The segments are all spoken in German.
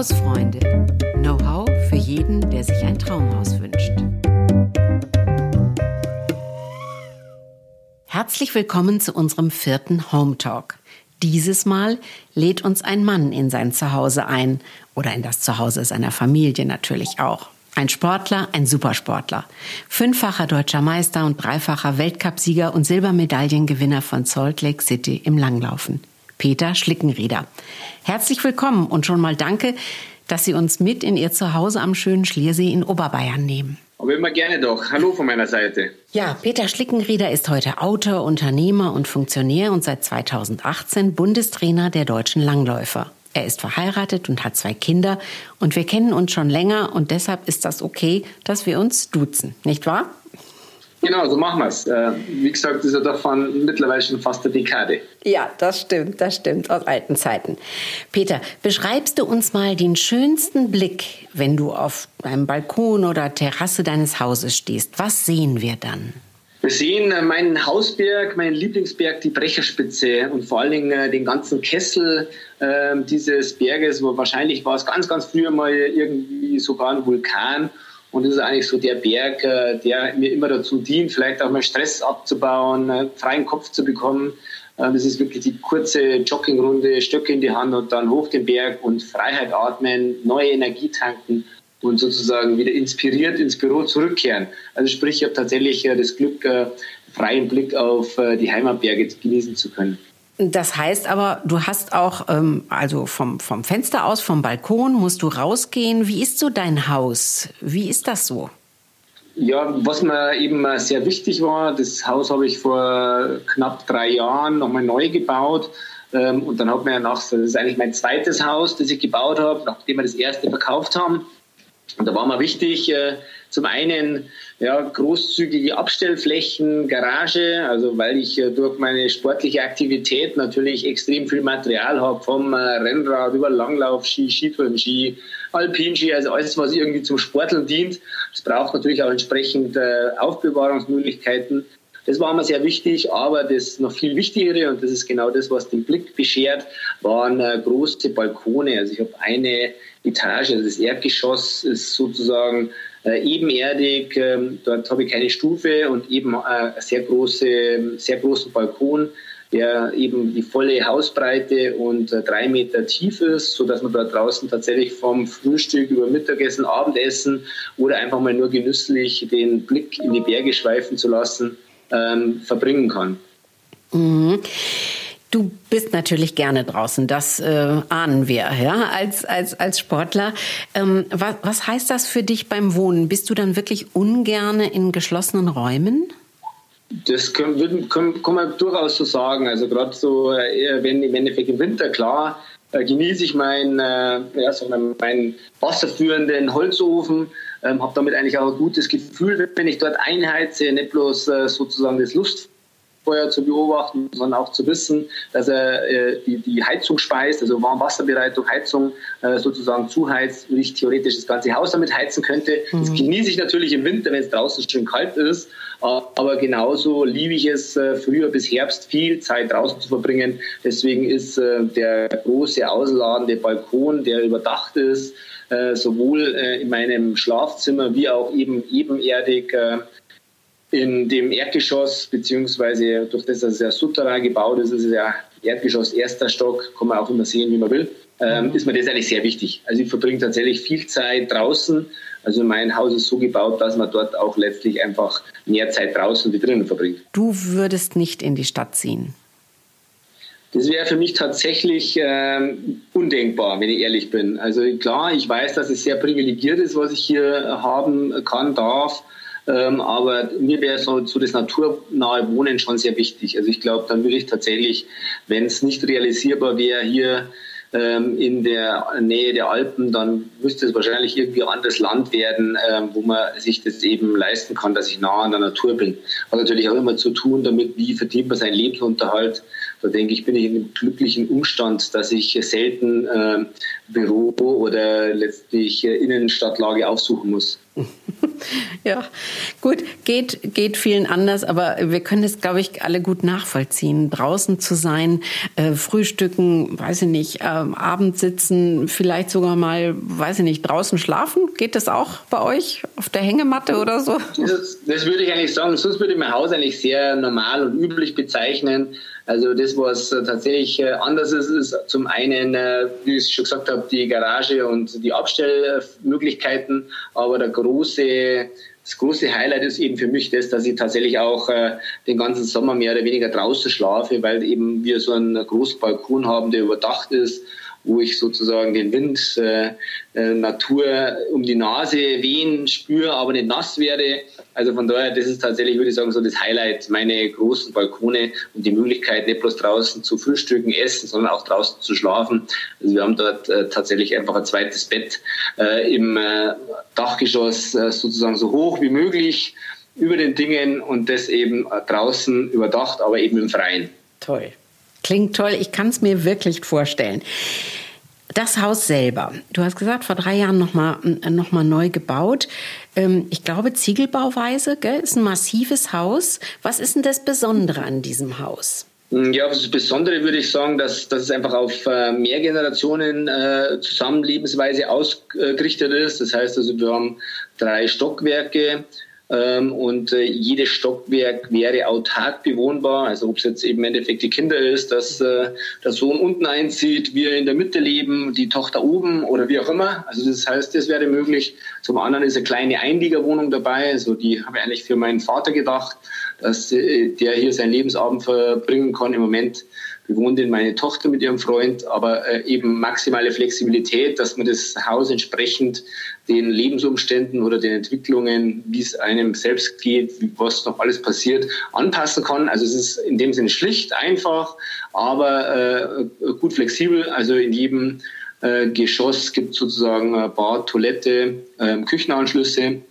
Hausfreunde. Know-how für jeden, der sich ein Traumhaus wünscht. Herzlich willkommen zu unserem vierten Home Talk. Dieses Mal lädt uns ein Mann in sein Zuhause ein oder in das Zuhause seiner Familie natürlich auch. Ein Sportler, ein Supersportler. Fünffacher deutscher Meister und dreifacher Weltcupsieger und Silbermedaillengewinner von Salt Lake City im Langlaufen. Peter Schlickenrieder. Herzlich willkommen und schon mal danke, dass Sie uns mit in Ihr Zuhause am schönen Schliersee in Oberbayern nehmen. Aber immer gerne doch. Hallo von meiner Seite. Ja, Peter Schlickenrieder ist heute Autor, Unternehmer und Funktionär und seit 2018 Bundestrainer der deutschen Langläufer. Er ist verheiratet und hat zwei Kinder und wir kennen uns schon länger und deshalb ist das okay, dass wir uns duzen, nicht wahr? Genau, so machen wir es. Äh, wie gesagt, das ist ja doch von mittlerweile schon fast eine Dekade. Ja, das stimmt, das stimmt, aus alten Zeiten. Peter, beschreibst du uns mal den schönsten Blick, wenn du auf einem Balkon oder Terrasse deines Hauses stehst? Was sehen wir dann? Wir sehen äh, meinen Hausberg, meinen Lieblingsberg, die Brecherspitze und vor allen Dingen äh, den ganzen Kessel äh, dieses Berges, wo wahrscheinlich war es ganz, ganz früher mal irgendwie sogar ein Vulkan. Und das ist eigentlich so der Berg, äh, der mir immer dazu dient, vielleicht auch mal Stress abzubauen, äh, freien Kopf zu bekommen. Äh, das ist wirklich die kurze Joggingrunde, Stöcke in die Hand und dann hoch den Berg und Freiheit atmen, neue Energie tanken und sozusagen wieder inspiriert ins Büro zurückkehren. Also sprich, ich habe tatsächlich das Glück, freien Blick auf die Heimatberge genießen zu können. Das heißt aber, du hast auch, ähm, also vom, vom Fenster aus, vom Balkon, musst du rausgehen. Wie ist so dein Haus? Wie ist das so? Ja, was mir eben sehr wichtig war, das Haus habe ich vor knapp drei Jahren nochmal neu gebaut. Ähm, und dann hat man ja nach, das ist eigentlich mein zweites Haus, das ich gebaut habe, nachdem wir das erste verkauft haben. Und da war mir wichtig, äh, zum einen ja, großzügige Abstellflächen, Garage, also weil ich äh, durch meine sportliche Aktivität natürlich extrem viel Material habe, vom äh, Rennrad über Langlaufski, Skitourenski, Alpinski, also alles, was irgendwie zum Sporteln dient. Es braucht natürlich auch entsprechend äh, Aufbewahrungsmöglichkeiten. Das war mir sehr wichtig, aber das noch viel Wichtigere, und das ist genau das, was den Blick beschert, waren äh, große Balkone. Also ich habe eine Etage, also das Erdgeschoss ist sozusagen äh, ebenerdig. Ähm, dort habe ich keine Stufe und eben äh, sehr große, sehr großen Balkon, der eben die volle Hausbreite und drei Meter tief ist, so dass man dort draußen tatsächlich vom Frühstück über Mittagessen, Abendessen oder einfach mal nur genüsslich den Blick in die Berge schweifen zu lassen, ähm, verbringen kann. Mhm. Du bist natürlich gerne draußen, das äh, ahnen wir, ja, als, als, als Sportler. Ähm, was, was heißt das für dich beim Wohnen? Bist du dann wirklich ungerne in geschlossenen Räumen? Das können, können, kann man durchaus so sagen. Also gerade so, äh, wenn im Endeffekt im Winter, klar, äh, genieße ich meinen, äh, ja, so meinen wasserführenden Holzofen, ähm, habe damit eigentlich auch ein gutes Gefühl, wenn ich dort einheize, nicht bloß äh, sozusagen das Lust Feuer zu beobachten, sondern auch zu wissen, dass er äh, die, die Heizung speist, also Warmwasserbereitung, Heizung äh, sozusagen zuheizt und ich theoretisch das ganze Haus damit heizen könnte. Mhm. Das genieße ich natürlich im Winter, wenn es draußen schön kalt ist, äh, aber genauso liebe ich es, äh, früher bis Herbst viel Zeit draußen zu verbringen. Deswegen ist äh, der große ausladende Balkon, der überdacht ist, äh, sowohl in meinem Schlafzimmer wie auch eben ebenerdig in dem Erdgeschoss, beziehungsweise durch das, dass es ja Souterrain gebaut ist, ist es ja Erdgeschoss, erster Stock, kann man auch immer sehen, wie man will, ähm, mhm. ist mir das eigentlich sehr wichtig. Also ich verbringe tatsächlich viel Zeit draußen. Also mein Haus ist so gebaut, dass man dort auch letztlich einfach mehr Zeit draußen wie drinnen verbringt. Du würdest nicht in die Stadt ziehen? Das wäre für mich tatsächlich ähm, undenkbar, wenn ich ehrlich bin. Also klar, ich weiß, dass es sehr privilegiert ist, was ich hier haben kann, darf. Ähm, aber mir wäre so, so das naturnahe Wohnen schon sehr wichtig. Also ich glaube, dann würde ich tatsächlich, wenn es nicht realisierbar wäre, hier ähm, in der Nähe der Alpen, dann müsste es wahrscheinlich irgendwie anderes Land werden, ähm, wo man sich das eben leisten kann, dass ich nah an der Natur bin. Hat natürlich auch immer zu tun damit, wie verdient man seinen Lebensunterhalt. Da denke ich, bin ich in einem glücklichen Umstand, dass ich selten äh, Büro oder letztlich äh, Innenstadtlage aufsuchen muss. ja, gut, geht, geht vielen anders, aber wir können es, glaube ich, alle gut nachvollziehen. Draußen zu sein, äh, frühstücken, weiß ich nicht, äh, Abend sitzen, vielleicht sogar mal, weiß ich nicht, draußen schlafen. Geht das auch bei euch auf der Hängematte oder so? Das, das würde ich eigentlich sagen. Sonst würde ich mein Haus eigentlich sehr normal und üblich bezeichnen. Also das, was tatsächlich äh, anders ist, ist zum einen, äh, wie ich schon gesagt habe, die Garage und die Abstellmöglichkeiten, aber der große das große Highlight ist eben für mich das, dass ich tatsächlich auch äh, den ganzen Sommer mehr oder weniger draußen schlafe, weil eben wir so einen großen Balkon haben, der überdacht ist wo ich sozusagen den Wind, äh, äh, Natur um die Nase wehen spüre, aber nicht nass werde. Also von daher, das ist tatsächlich, würde ich sagen, so das Highlight, meine großen Balkone und die Möglichkeit, nicht bloß draußen zu frühstücken, essen, sondern auch draußen zu schlafen. Also wir haben dort äh, tatsächlich einfach ein zweites Bett äh, im äh, Dachgeschoss äh, sozusagen so hoch wie möglich über den Dingen und das eben draußen überdacht, aber eben im Freien. Toll. Klingt toll, ich kann es mir wirklich vorstellen. Das Haus selber, du hast gesagt, vor drei Jahren nochmal noch mal neu gebaut. Ähm, ich glaube, Ziegelbauweise, gell? ist ein massives Haus. Was ist denn das Besondere an diesem Haus? Ja, das Besondere würde ich sagen, dass, dass es einfach auf äh, mehr Generationen äh, Zusammenlebensweise ausgerichtet ist. Das heißt also, wir haben drei Stockwerke, und äh, jedes Stockwerk wäre autark bewohnbar. Also ob es jetzt eben im Endeffekt die Kinder ist, dass äh, der Sohn unten einzieht, wir in der Mitte leben, die Tochter oben oder wie auch immer. Also das heißt, das wäre möglich. Zum anderen ist eine kleine Einliegerwohnung dabei. Also die habe ich eigentlich für meinen Vater gedacht, dass äh, der hier seinen Lebensabend verbringen kann. Im Moment bewohnt in meine Tochter mit ihrem Freund, aber äh, eben maximale Flexibilität, dass man das Haus entsprechend den Lebensumständen oder den Entwicklungen, wie es einem selbst geht, was noch alles passiert, anpassen kann. Also es ist in dem Sinne schlicht, einfach, aber äh, gut flexibel. Also in jedem äh, Geschoss gibt es sozusagen Bad, Toilette, äh, Küchenanschlüsse ähm,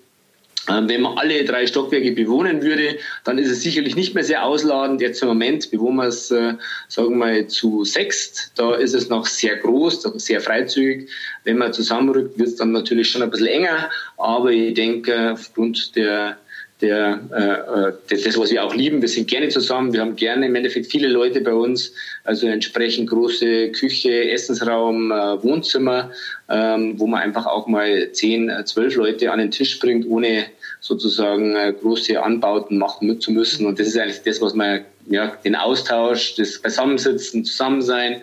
wenn man alle drei Stockwerke bewohnen würde, dann ist es sicherlich nicht mehr sehr ausladend. Jetzt im Moment bewohnen wir es, äh, sagen wir mal, zu sechst. Da ist es noch sehr groß, sehr freizügig. Wenn man zusammenrückt, wird es dann natürlich schon ein bisschen enger. Aber ich denke, aufgrund der der, äh, äh das, was wir auch lieben. Wir sind gerne zusammen. Wir haben gerne im Endeffekt viele Leute bei uns. Also entsprechend große Küche, Essensraum, äh, Wohnzimmer, ähm, wo man einfach auch mal zehn, zwölf Leute an den Tisch bringt, ohne sozusagen äh, große Anbauten machen zu müssen. Und das ist eigentlich das, was man, ja, den Austausch, das Beisammensitzen, Zusammensein,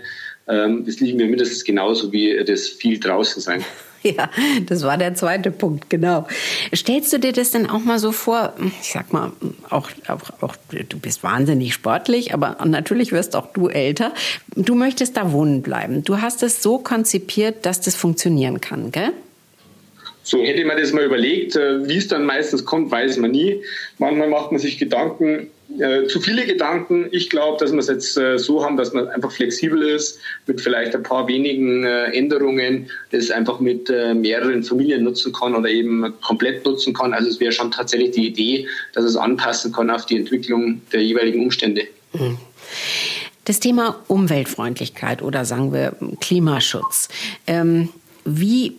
ähm, das liegen mir mindestens genauso wie das viel draußen sein. Ja, das war der zweite Punkt, genau. Stellst du dir das denn auch mal so vor, ich sag mal, auch, auch, auch du bist wahnsinnig sportlich, aber natürlich wirst auch du älter. Du möchtest da wohnen bleiben. Du hast es so konzipiert, dass das funktionieren kann, gell? So hätte man das mal überlegt. Äh, wie es dann meistens kommt, weiß man nie. Manchmal macht man sich Gedanken, äh, zu viele Gedanken. Ich glaube, dass wir es jetzt äh, so haben, dass man einfach flexibel ist, mit vielleicht ein paar wenigen äh, Änderungen, das einfach mit äh, mehreren Familien nutzen kann oder eben komplett nutzen kann. Also es wäre schon tatsächlich die Idee, dass es anpassen kann auf die Entwicklung der jeweiligen Umstände. Mhm. Das Thema Umweltfreundlichkeit oder sagen wir Klimaschutz. Ähm wie,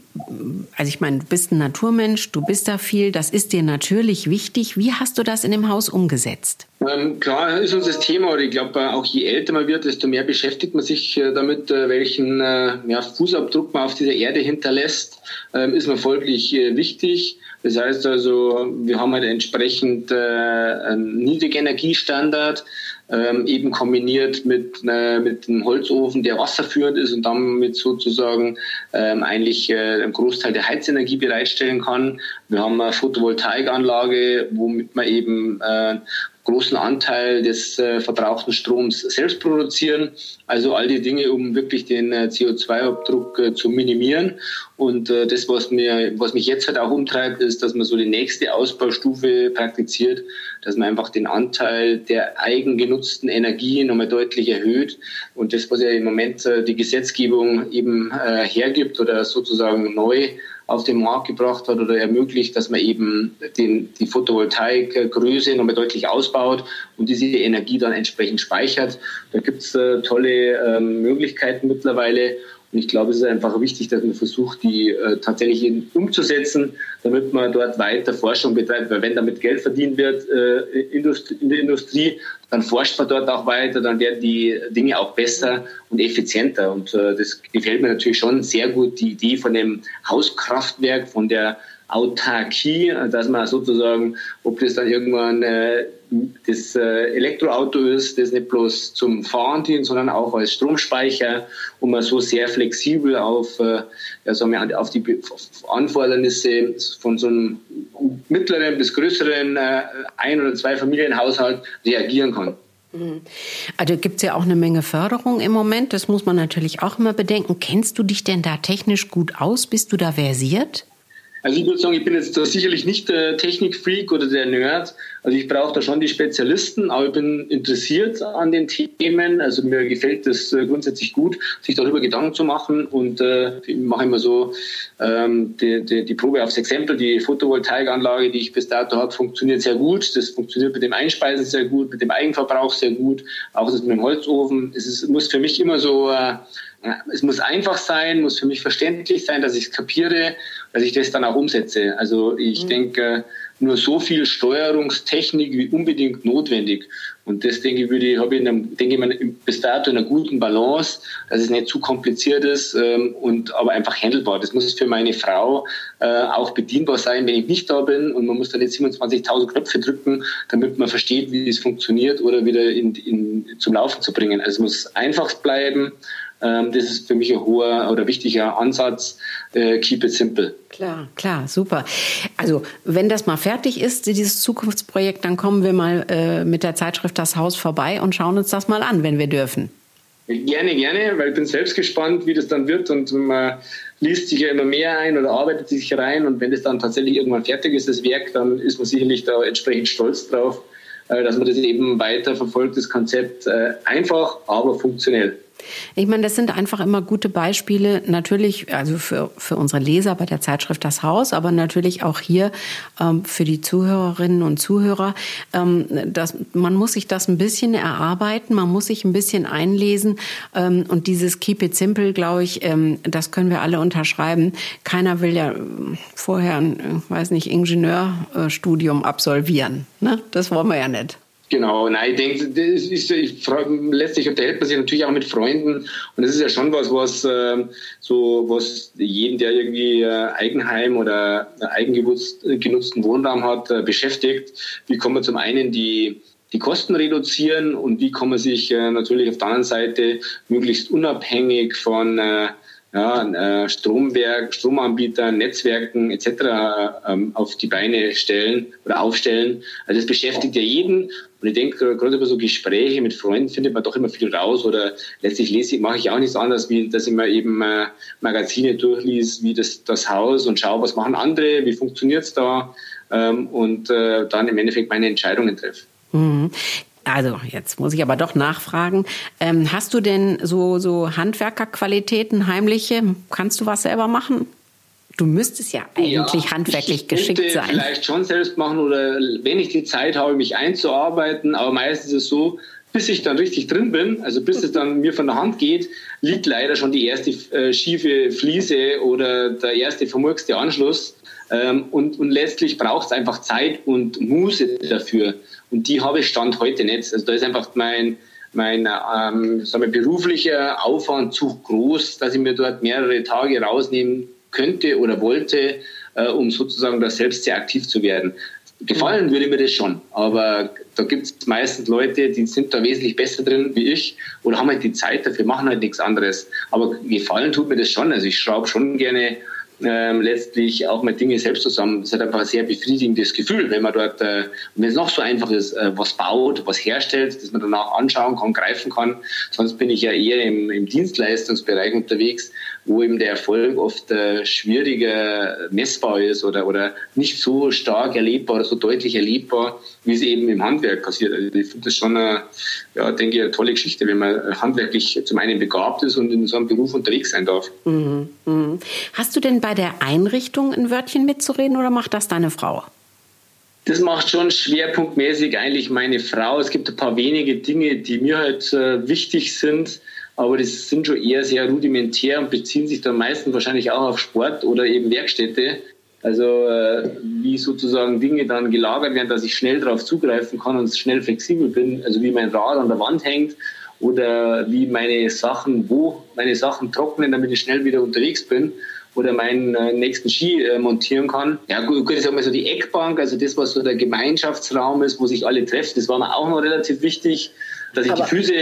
also ich meine, du bist ein Naturmensch, du bist da viel, das ist dir natürlich wichtig. Wie hast du das in dem Haus umgesetzt? Ähm, klar ist uns das Thema, oder ich glaube, äh, auch je älter man wird, desto mehr beschäftigt man sich äh, damit, äh, welchen ja, Fußabdruck man auf dieser Erde hinterlässt, ähm, ist mir folglich wichtig. Das heißt also, wir haben halt entsprechend einen Niedrigenergiestandard ähm, eben kombiniert mit, äh, mit einem Holzofen, der wasserführend ist und damit sozusagen ähm, eigentlich äh, einen Großteil der Heizenergie bereitstellen kann. Wir haben eine Photovoltaikanlage, womit man eben äh, großen Anteil des äh, verbrauchten Stroms selbst produzieren. Also all die Dinge, um wirklich den äh, CO2-Abdruck äh, zu minimieren. Und äh, das, was, mir, was mich jetzt halt auch umtreibt, ist, dass man so die nächste Ausbaustufe praktiziert, dass man einfach den Anteil der eigengenutzten Energie nochmal deutlich erhöht. Und das, was ja im Moment äh, die Gesetzgebung eben äh, hergibt oder sozusagen neu auf den Markt gebracht hat oder ermöglicht, dass man eben den, die Photovoltaikgröße nochmal deutlich ausbaut und diese Energie dann entsprechend speichert. Da gibt es äh, tolle ähm, Möglichkeiten mittlerweile. Und ich glaube, es ist einfach wichtig, dass man versucht, die äh, tatsächlich umzusetzen, damit man dort weiter Forschung betreibt. Weil wenn damit Geld verdient wird äh, in der Industrie, dann forscht man dort auch weiter, dann werden die Dinge auch besser und effizienter. Und äh, das gefällt mir natürlich schon sehr gut, die Idee von dem Hauskraftwerk, von der Autarkie, dass man sozusagen, ob das dann irgendwann äh, das äh, Elektroauto ist, das nicht bloß zum Fahren dient, sondern auch als Stromspeicher und man so sehr flexibel auf, äh, ja, sagen wir, auf die Anfordernisse von so einem mittleren bis größeren äh, Ein- oder zwei Familienhaushalt reagieren kann. Mhm. Also gibt es ja auch eine Menge Förderung im Moment, das muss man natürlich auch immer bedenken. Kennst du dich denn da technisch gut aus? Bist du da versiert? Also ich würde sagen, ich bin jetzt da sicherlich nicht der Technikfreak oder der Nerd. Also ich brauche da schon die Spezialisten, aber ich bin interessiert an den Themen. Also mir gefällt das äh, grundsätzlich gut, sich darüber Gedanken zu machen. Und äh, ich mache immer so ähm, die, die, die Probe aufs Exempel. Die Photovoltaikanlage, die ich bis dato habe, funktioniert sehr gut. Das funktioniert mit dem Einspeisen sehr gut, mit dem Eigenverbrauch sehr gut. Auch das mit dem Holzofen. Es ist, muss für mich immer so... Äh, es muss einfach sein, muss für mich verständlich sein, dass ich es kapiere, dass ich das dann auch umsetze. Also ich mhm. denke, nur so viel Steuerungstechnik wie unbedingt notwendig. Und das denke ich, würde, habe ich in einem, denke ich bis dato in einer guten Balance, dass es nicht zu kompliziert ist ähm, und aber einfach handelbar. Das muss für meine Frau äh, auch bedienbar sein, wenn ich nicht da bin und man muss dann nicht 27.000 Knöpfe drücken, damit man versteht, wie es funktioniert oder wieder in, in, zum Laufen zu bringen. Also es muss einfach bleiben das ist für mich ein hoher oder wichtiger Ansatz. Äh, keep it simple. Klar, klar, super. Also wenn das mal fertig ist, dieses Zukunftsprojekt, dann kommen wir mal äh, mit der Zeitschrift Das Haus vorbei und schauen uns das mal an, wenn wir dürfen. Gerne, gerne, weil ich bin selbst gespannt, wie das dann wird und man liest sich ja immer mehr ein oder arbeitet sich rein und wenn das dann tatsächlich irgendwann fertig ist, das Werk, dann ist man sicherlich da entsprechend stolz drauf, äh, dass man das eben weiter verfolgt, das Konzept äh, einfach, aber funktionell. Ich meine, das sind einfach immer gute Beispiele, natürlich, also für, für unsere Leser bei der Zeitschrift Das Haus, aber natürlich auch hier ähm, für die Zuhörerinnen und Zuhörer. Ähm, das, man muss sich das ein bisschen erarbeiten, man muss sich ein bisschen einlesen ähm, und dieses Keep it simple, glaube ich, ähm, das können wir alle unterschreiben. Keiner will ja ähm, vorher ein, weiß nicht, Ingenieurstudium absolvieren. Ne? Das wollen wir ja nicht. Genau, nein, ich denke, das ist, ich letztlich unterhält man sich natürlich auch mit Freunden und das ist ja schon was, was äh, so, was jeden, der irgendwie äh, Eigenheim oder eigengenutzten Wohnraum hat, äh, beschäftigt. Wie kann man zum einen die die Kosten reduzieren und wie kann man sich äh, natürlich auf der anderen Seite möglichst unabhängig von äh, ja, äh, Stromwerk, Stromanbietern, Netzwerken etc. Ähm, auf die Beine stellen oder aufstellen. Also das beschäftigt ja jeden. Und ich denke, gerade über so Gespräche mit Freunden findet man doch immer viel raus. Oder letztlich lese ich, mache ich auch nichts anderes, wie dass ich mir eben äh, Magazine durchlies, wie das, das Haus und schaue, was machen andere, wie funktioniert's da ähm, und äh, dann im Endeffekt meine Entscheidungen treffe. Mhm. Also, jetzt muss ich aber doch nachfragen. Ähm, hast du denn so, so Handwerkerqualitäten, heimliche? Kannst du was selber machen? Du müsstest ja eigentlich ja, handwerklich ich geschickt sein. Vielleicht schon selbst machen oder wenn ich die Zeit habe, mich einzuarbeiten. Aber meistens ist es so, bis ich dann richtig drin bin, also bis es dann mir von der Hand geht, liegt leider schon die erste äh, schiefe Fliese oder der erste vermurkste Anschluss. Ähm, und, und letztlich braucht es einfach Zeit und Muße dafür. Und die habe ich Stand heute nicht. Also da ist einfach mein, mein ähm, sagen wir, beruflicher Aufwand zu groß, dass ich mir dort mehrere Tage rausnehmen könnte oder wollte, äh, um sozusagen da selbst sehr aktiv zu werden. Gefallen würde mir das schon, aber da gibt es meistens Leute, die sind da wesentlich besser drin wie ich oder haben halt die Zeit dafür, machen halt nichts anderes. Aber gefallen tut mir das schon. Also ich schraube schon gerne ähm, letztlich auch mal Dinge selbst zusammen. Das hat einfach ein sehr befriedigendes Gefühl, wenn man dort, äh, wenn es noch so einfach ist, äh, was baut, was herstellt, dass man danach anschauen kann, greifen kann. Sonst bin ich ja eher im, im Dienstleistungsbereich unterwegs, wo eben der Erfolg oft äh, schwieriger messbar ist oder, oder nicht so stark erlebbar oder so deutlich erlebbar, wie es eben im Handwerk passiert. Also ich finde das schon eine, ja, denke ich, eine tolle Geschichte, wenn man handwerklich zum einen begabt ist und in so einem Beruf unterwegs sein darf. Mhm. Mhm. Hast du denn bei der Einrichtung ein Wörtchen mitzureden oder macht das deine Frau? Das macht schon schwerpunktmäßig eigentlich meine Frau. Es gibt ein paar wenige Dinge, die mir halt äh, wichtig sind, aber das sind schon eher sehr rudimentär und beziehen sich dann meistens wahrscheinlich auch auf Sport oder eben Werkstätte. Also äh, wie sozusagen Dinge dann gelagert werden, dass ich schnell darauf zugreifen kann und schnell flexibel bin, also wie mein Rad an der Wand hängt oder wie meine Sachen, wo meine Sachen trocknen, damit ich schnell wieder unterwegs bin oder meinen äh, nächsten Ski äh, montieren kann. Ja gut, gut, ich sag mal so die Eckbank, also das, was so der Gemeinschaftsraum ist, wo sich alle treffen, das war mir auch noch relativ wichtig, dass ich Aber die Füße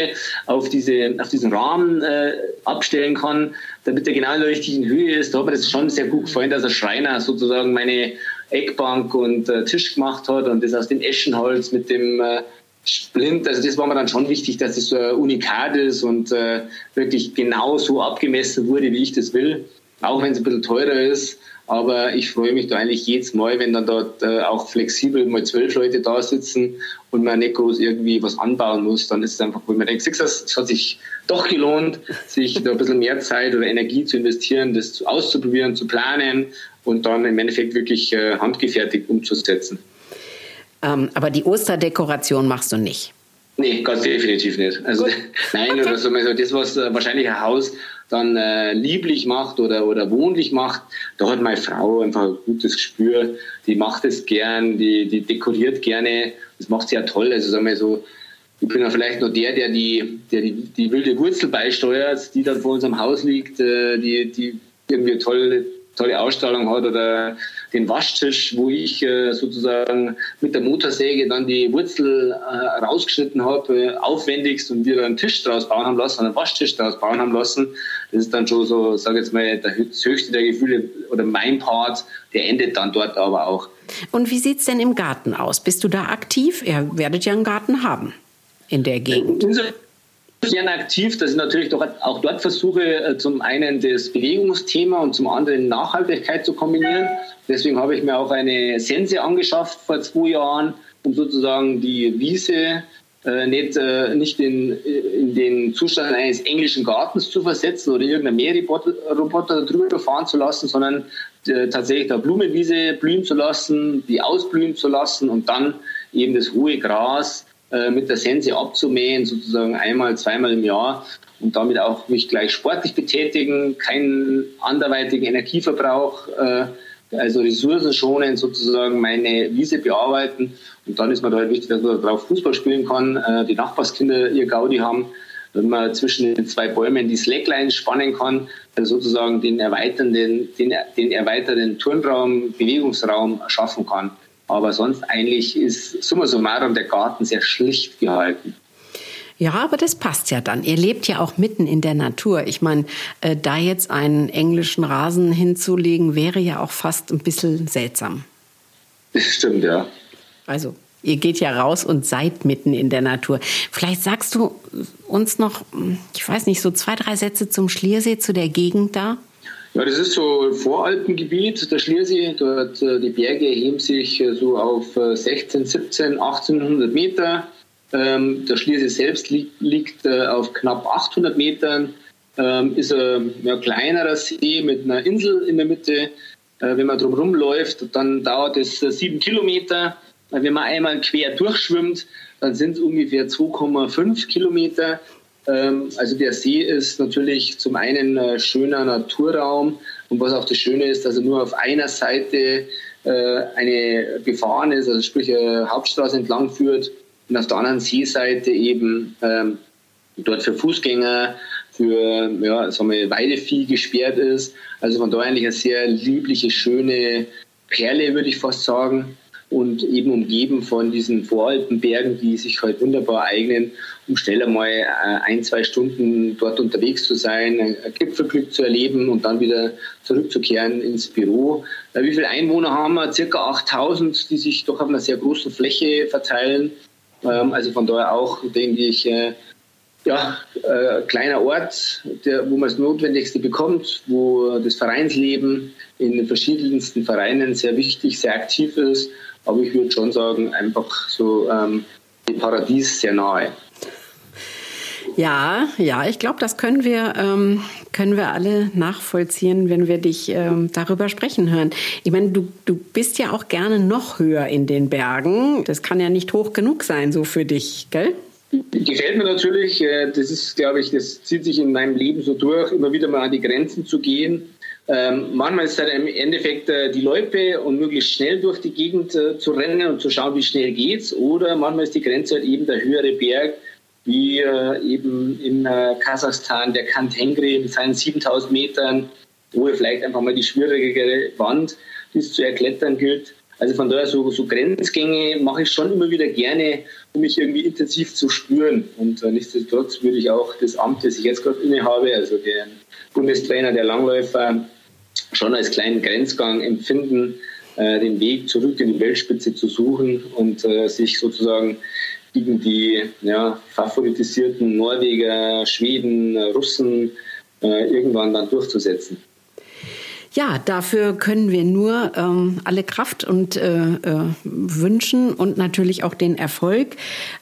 auf, diese, auf diesen Rahmen äh, abstellen kann, damit er genau in der richtigen Höhe ist. Da hat mir das schon sehr gut gefallen, dass der Schreiner sozusagen meine Eckbank und äh, Tisch gemacht hat und das aus dem Eschenholz mit dem äh, Splint, also das war mir dann schon wichtig, dass es so ein Unikat ist und äh, wirklich genau so abgemessen wurde, wie ich das will auch wenn es ein bisschen teurer ist. Aber ich freue mich da eigentlich jedes Mal, wenn dann dort äh, auch flexibel mal zwölf Leute da sitzen und man nicht groß irgendwie was anbauen muss. Dann ist es einfach, wo man denkt, es hat sich doch gelohnt, sich da ein bisschen mehr Zeit oder Energie zu investieren, das auszuprobieren, zu planen und dann im Endeffekt wirklich äh, handgefertigt umzusetzen. Ähm, aber die Osterdekoration machst du nicht? Nee, ganz definitiv nicht. Also, nein, okay. oder so, also das, was äh, wahrscheinlich ein Haus dann äh, lieblich macht oder, oder wohnlich macht, da hat meine Frau einfach ein gutes Gespür. Die macht es gern, die, die dekoriert gerne. Das macht sie ja toll. Also sagen wir so, ich bin ja vielleicht noch der, der die, der die, die wilde Wurzel beisteuert, die dann vor unserem Haus liegt, äh, die, die irgendwie toll tolle Ausstrahlung hat oder den Waschtisch, wo ich äh, sozusagen mit der Motorsäge dann die Wurzel äh, rausgeschnitten habe, äh, aufwendigst und wir einen Tisch draus bauen haben lassen, einen Waschtisch draus bauen haben lassen. Das ist dann schon so, sage jetzt mal, der höchste der Gefühle oder mein Part, der endet dann dort aber auch. Und wie sieht's denn im Garten aus? Bist du da aktiv? Ihr werdet ja einen Garten haben in der Gegend gerne aktiv, dass ich natürlich doch auch dort versuche, äh, zum einen das Bewegungsthema und zum anderen Nachhaltigkeit zu kombinieren. Deswegen habe ich mir auch eine Sense angeschafft vor zwei Jahren, um sozusagen die Wiese äh, nicht, äh, nicht in, in den Zustand eines englischen Gartens zu versetzen oder irgendeinen Mähroboter drüber fahren zu lassen, sondern äh, tatsächlich da Blumenwiese blühen zu lassen, die ausblühen zu lassen und dann eben das hohe Gras äh, mit der Sense abzumähen, sozusagen einmal, zweimal im Jahr und damit auch mich gleich sportlich betätigen, keinen anderweitigen Energieverbrauch, äh, also ressourcenschonend sozusagen meine Wiese bearbeiten. Und dann ist mir da halt wichtig, dass man darauf Fußball spielen kann, äh, die Nachbarskinder ihr Gaudi haben, wenn man zwischen den zwei Bäumen die Slackline spannen kann, also sozusagen den erweiternden, den, den erweiterten Turnraum, Bewegungsraum schaffen kann. Aber sonst eigentlich ist summa summarum der Garten sehr schlicht gehalten. Ja, aber das passt ja dann. Ihr lebt ja auch mitten in der Natur. Ich meine, äh, da jetzt einen englischen Rasen hinzulegen, wäre ja auch fast ein bisschen seltsam. Das stimmt, ja. Also, ihr geht ja raus und seid mitten in der Natur. Vielleicht sagst du uns noch, ich weiß nicht, so zwei, drei Sätze zum Schliersee, zu der Gegend da? Ja, das ist so Voralpengebiet, der Schliersee. Dort, äh, die Berge erheben sich äh, so auf 16, 17, 1800 Meter. Ähm, der Schliersee selbst liegt, liegt äh, auf knapp 800 Metern. Ähm, ist ein ja, kleinerer See mit einer Insel in der Mitte. wenn man drumherum läuft, dann dauert es sieben Kilometer. Wenn man einmal quer durchschwimmt, dann sind es ungefähr 2,5 Kilometer. Ähm, also der See ist natürlich zum einen ein schöner Naturraum und was auch das Schöne ist, dass er nur auf einer Seite äh, eine befahren ist, also sprich eine Hauptstraße entlang führt und auf der anderen Seeseite eben ähm, dort für Fußgänger, für ja, sagen wir, Weidevieh gesperrt ist. Also von daher eigentlich eine sehr liebliche, schöne Perle, würde ich fast sagen und eben umgeben von diesen Voralpenbergen, die sich halt wunderbar eignen, um schneller mal äh, ein, zwei Stunden dort unterwegs zu sein, ein Gipfelglück zu erleben und dann wieder zurückzukehren ins Büro. Äh, wie viele Einwohner haben wir? Circa 8000, die sich doch auf einer sehr großen Fläche verteilen. Ähm, also von daher auch, denke ich, äh, ja, äh, kleiner Ort, der, wo man das Notwendigste bekommt, wo das Vereinsleben in den verschiedensten Vereinen sehr wichtig, sehr aktiv ist aber ich würde schon sagen, einfach so ähm, dem Paradies sehr nahe. Ja, ja, ich glaube, das können wir, ähm, können wir alle nachvollziehen, wenn wir dich ähm, darüber sprechen hören. Ich meine, du, du bist ja auch gerne noch höher in den Bergen. Das kann ja nicht hoch genug sein, so für dich, gell? Gefällt mir natürlich. Äh, das ist, glaube ich, das zieht sich in meinem Leben so durch, immer wieder mal an die Grenzen zu gehen. Ähm, manchmal ist es halt im Endeffekt äh, die Loipe und möglichst schnell durch die Gegend äh, zu rennen und zu schauen, wie schnell geht's. Oder manchmal ist die Grenze halt eben der höhere Berg, wie äh, eben in äh, Kasachstan der Kantengri mit seinen 7000 Metern, wo vielleicht einfach mal die schwierigere Wand, es zu erklettern gilt. Also von daher so, so Grenzgänge mache ich schon immer wieder gerne, um mich irgendwie intensiv zu spüren. Und äh, nichtsdestotrotz würde ich auch das Amt, das ich jetzt gerade innehabe, also der Bundestrainer der Langläufer, schon als kleinen Grenzgang empfinden, äh, den Weg zurück in die Weltspitze zu suchen und äh, sich sozusagen gegen die ja, favoritisierten Norweger, Schweden, Russen äh, irgendwann dann durchzusetzen. Ja, dafür können wir nur ähm, alle Kraft und äh, äh, wünschen und natürlich auch den Erfolg.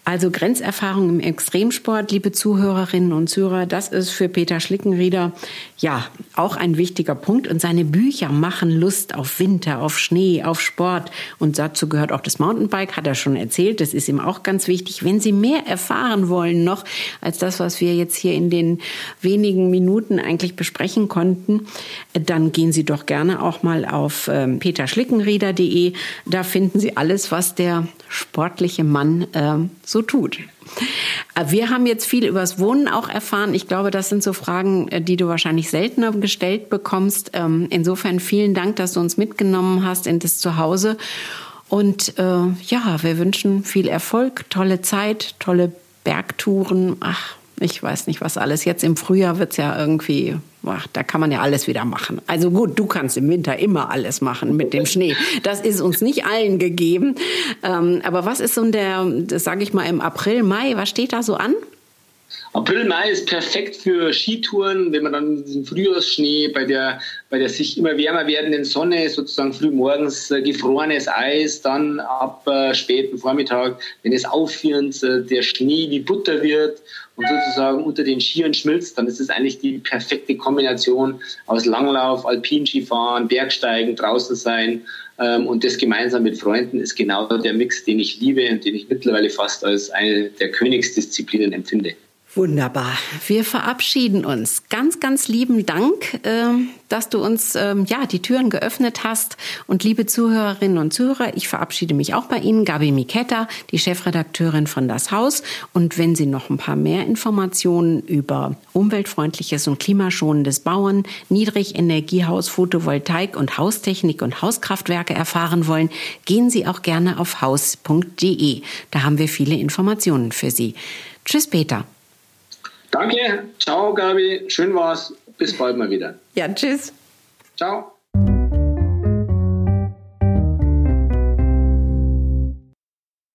Also Grenzerfahrung im Extremsport, liebe Zuhörerinnen und Zuhörer, das ist für Peter Schlickenrieder ja auch ein wichtiger Punkt. Und seine Bücher machen Lust auf Winter, auf Schnee, auf Sport. Und dazu gehört auch das Mountainbike, hat er schon erzählt. Das ist ihm auch ganz wichtig. Wenn Sie mehr erfahren wollen noch als das, was wir jetzt hier in den wenigen Minuten eigentlich besprechen konnten, dann gehen Sie Sie doch gerne auch mal auf ähm, peterschlickenrieder.de. Da finden Sie alles, was der sportliche Mann ähm, so tut. Äh, wir haben jetzt viel übers Wohnen auch erfahren. Ich glaube, das sind so Fragen, äh, die du wahrscheinlich seltener gestellt bekommst. Ähm, insofern vielen Dank, dass du uns mitgenommen hast in das Zuhause. Und äh, ja, wir wünschen viel Erfolg, tolle Zeit, tolle Bergtouren. Ach, ich weiß nicht, was alles. Jetzt im Frühjahr wird es ja irgendwie, ach, da kann man ja alles wieder machen. Also gut, du kannst im Winter immer alles machen mit dem Schnee. Das ist uns nicht allen gegeben. Ähm, aber was ist so in der, sage ich mal, im April, Mai, was steht da so an? April, Mai ist perfekt für Skitouren, wenn man dann diesen Frühjahrsschnee bei der, bei der sich immer wärmer werdenden Sonne, sozusagen frühmorgens äh, gefrorenes Eis, dann ab äh, späten Vormittag, wenn es aufführend äh, der Schnee wie Butter wird und sozusagen unter den Skiern schmilzt, dann ist es eigentlich die perfekte Kombination aus Langlauf, Alpinskifahren, Bergsteigen, draußen sein ähm, und das gemeinsam mit Freunden ist genau der Mix, den ich liebe und den ich mittlerweile fast als eine der Königsdisziplinen empfinde. Wunderbar. Wir verabschieden uns. Ganz, ganz lieben Dank, ähm, dass du uns ähm, ja die Türen geöffnet hast. Und liebe Zuhörerinnen und Zuhörer, ich verabschiede mich auch bei Ihnen, Gabi Miketta, die Chefredakteurin von Das Haus. Und wenn Sie noch ein paar mehr Informationen über umweltfreundliches und klimaschonendes Bauen, Niedrigenergiehaus, Photovoltaik und Haustechnik und Hauskraftwerke erfahren wollen, gehen Sie auch gerne auf haus.de. Da haben wir viele Informationen für Sie. Tschüss, Peter. Danke, ciao Gabi, schön war's. Bis bald mal wieder. Ja, tschüss. Ciao.